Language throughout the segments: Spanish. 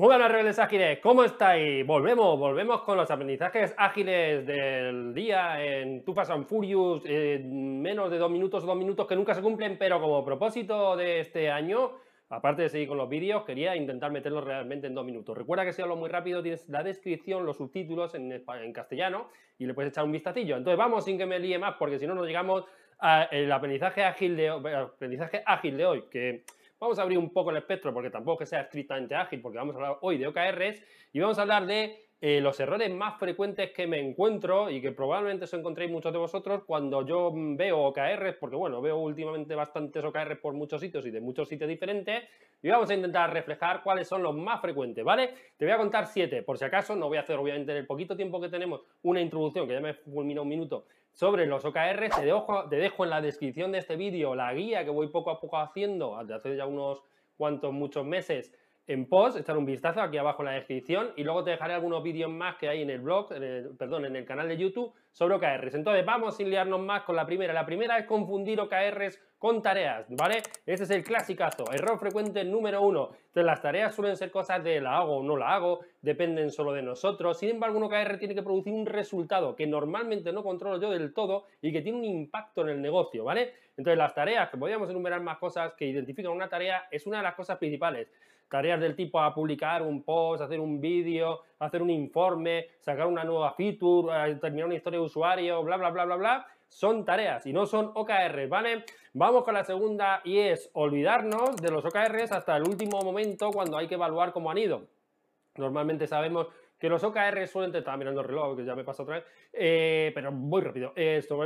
Muy buenas rebeldes ágiles, ¿cómo estáis? Volvemos, volvemos con los aprendizajes ágiles del día en Too Fast and Furious, en menos de dos minutos o dos minutos que nunca se cumplen, pero como propósito de este año, aparte de seguir con los vídeos, quería intentar meterlos realmente en dos minutos. Recuerda que si hablo muy rápido tienes la descripción, los subtítulos en, en castellano y le puedes echar un vistacillo. Entonces vamos sin que me líe más, porque si no nos llegamos al aprendizaje ágil de, aprendizaje ágil de hoy, que Vamos a abrir un poco el espectro porque tampoco que sea estrictamente ágil, porque vamos a hablar hoy de OKRs y vamos a hablar de eh, los errores más frecuentes que me encuentro y que probablemente os encontréis muchos de vosotros cuando yo veo OKRs, porque bueno, veo últimamente bastantes OKRs por muchos sitios y de muchos sitios diferentes, y vamos a intentar reflejar cuáles son los más frecuentes, ¿vale? Te voy a contar siete, por si acaso, no voy a hacer obviamente en el poquito tiempo que tenemos una introducción, que ya me fulmina un minuto, sobre los OKR, te dejo, en la descripción de este vídeo la guía que voy poco a poco haciendo, hace ya unos cuantos, muchos meses, en post, echar un vistazo aquí abajo en la descripción y luego te dejaré algunos vídeos más que hay en el blog, perdón, en el canal de YouTube sobre OKRs. Entonces vamos sin liarnos más con la primera. La primera es confundir OKRs con tareas, ¿vale? Este es el clasicazo, error frecuente número uno. Entonces las tareas suelen ser cosas de la hago o no la hago, dependen solo de nosotros. Sin embargo, un OKR tiene que producir un resultado que normalmente no controlo yo del todo y que tiene un impacto en el negocio, ¿vale? Entonces las tareas, que podríamos enumerar más cosas que identifican una tarea, es una de las cosas principales. Tareas del tipo a publicar un post, hacer un vídeo, hacer un informe, sacar una nueva feature, terminar una historia de usuario, bla, bla, bla, bla, bla son tareas y no son OKRs, ¿vale? Vamos con la segunda y es olvidarnos de los OKRs hasta el último momento cuando hay que evaluar cómo han ido. Normalmente sabemos que los OKRs suelen, estaba mirando el reloj, que ya me pasa otra vez, eh, pero muy rápido.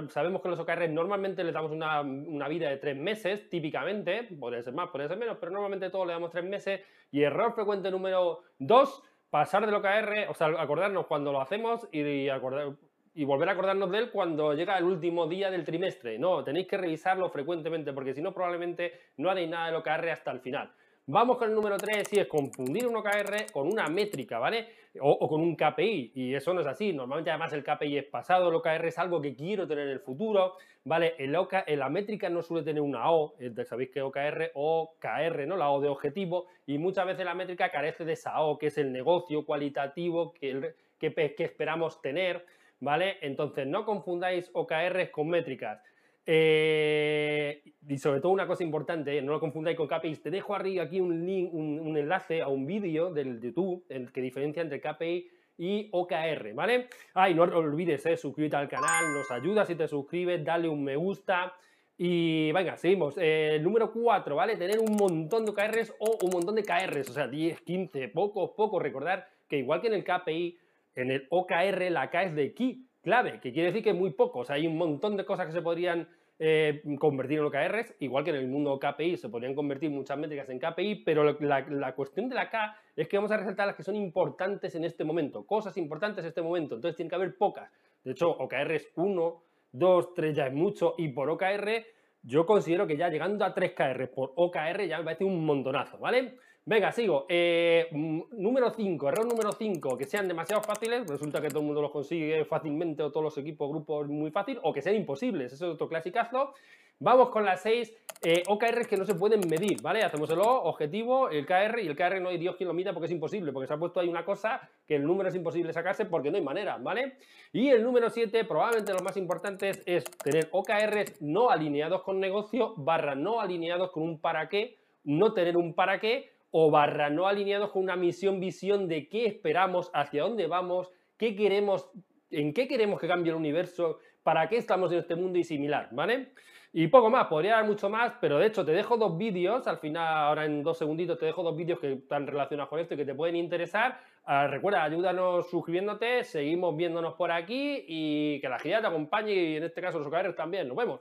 sabemos que los OKRs normalmente le damos una, una, vida de tres meses, típicamente, podría ser más, podría ser menos, pero normalmente todos le damos tres meses. Y error frecuente número dos, pasar del OKR, o sea, acordarnos cuando lo hacemos y acordar, y volver a acordarnos de él cuando llega el último día del trimestre. No, tenéis que revisarlo frecuentemente porque si no probablemente no haréis nada de OKR hasta el final. Vamos con el número 3 y es confundir un OKR con una métrica, ¿vale? O, con un KPI y eso no es así. Normalmente además el KPI es pasado, el OKR es algo que quiero tener en el futuro, ¿vale? El la métrica no suele tener una O, sabéis que OKR o KR, ¿no? La O de objetivo y muchas veces la métrica carece de esa O, que es el negocio cualitativo que, que esperamos tener. ¿Vale? Entonces, no confundáis OKRs con métricas. Eh, y sobre todo una cosa importante, no lo confundáis con KPIs. Te dejo arriba aquí un link, un, enlace a un vídeo del YouTube el que diferencia entre KPI y OKR, ¿vale? Ay, no olvides, eh, suscribirte al canal, nos ayuda si te suscribes, dale un me gusta. Y venga, seguimos. Eh, número 4, ¿vale? Tener un montón de OKRs o un montón de KRs, o sea, 10, 15, pocos, pocos. Recordar que igual que en el KPI, en el OKR la K es de key, clave, que quiere decir que muy poco. O sea, hay un montón de cosas que se podrían eh, convertir en OKRs, igual que en el mundo KPI se podrían convertir muchas métricas en KPI, pero la, cuestión de la K es que vamos a resaltar las que son importantes en este momento, cosas importantes en este momento. Entonces tiene que haber pocas. De hecho, OKRs 1, 2, 3 ya es mucho y por OKR yo considero que ya llegando a 3KR por OKR ya me parece un montonazo, ¿vale? Venga, sigo. Eh, mm, número 5, error número 5, que sean demasiado fáciles, resulta que todo el mundo los consigue fácilmente o todos los equipos, grupos muy fácil, o que sean imposibles, eso es otro clasicazo. Vamos con las 6 eh, OKRs que no se pueden medir, ¿vale? Hacemos el O, objetivo, el KR, y el KR no hay Dios quien lo mida porque es imposible, porque se ha puesto ahí una cosa que el número es imposible sacarse porque no hay manera, ¿vale? Y el número 7, probablemente los más importantes, es tener OKRs no alineados con negocio, barra no alineados con un para qué, no tener un para qué, o barra no alineados con una misión, visión de qué esperamos, hacia dónde vamos, qué queremos, en qué queremos que cambie el universo, para qué estamos en este mundo y similar, ¿vale? Y poco más, podría dar mucho más, pero de hecho te dejo dos vídeos, al final, ahora en dos segunditos te dejo dos vídeos que están relacionados con esto y que te pueden interesar. Ah, recuerda, ayúdanos suscribiéndote, seguimos viéndonos por aquí y que la gira te acompañe y en este caso los OKR también. Nos vemos.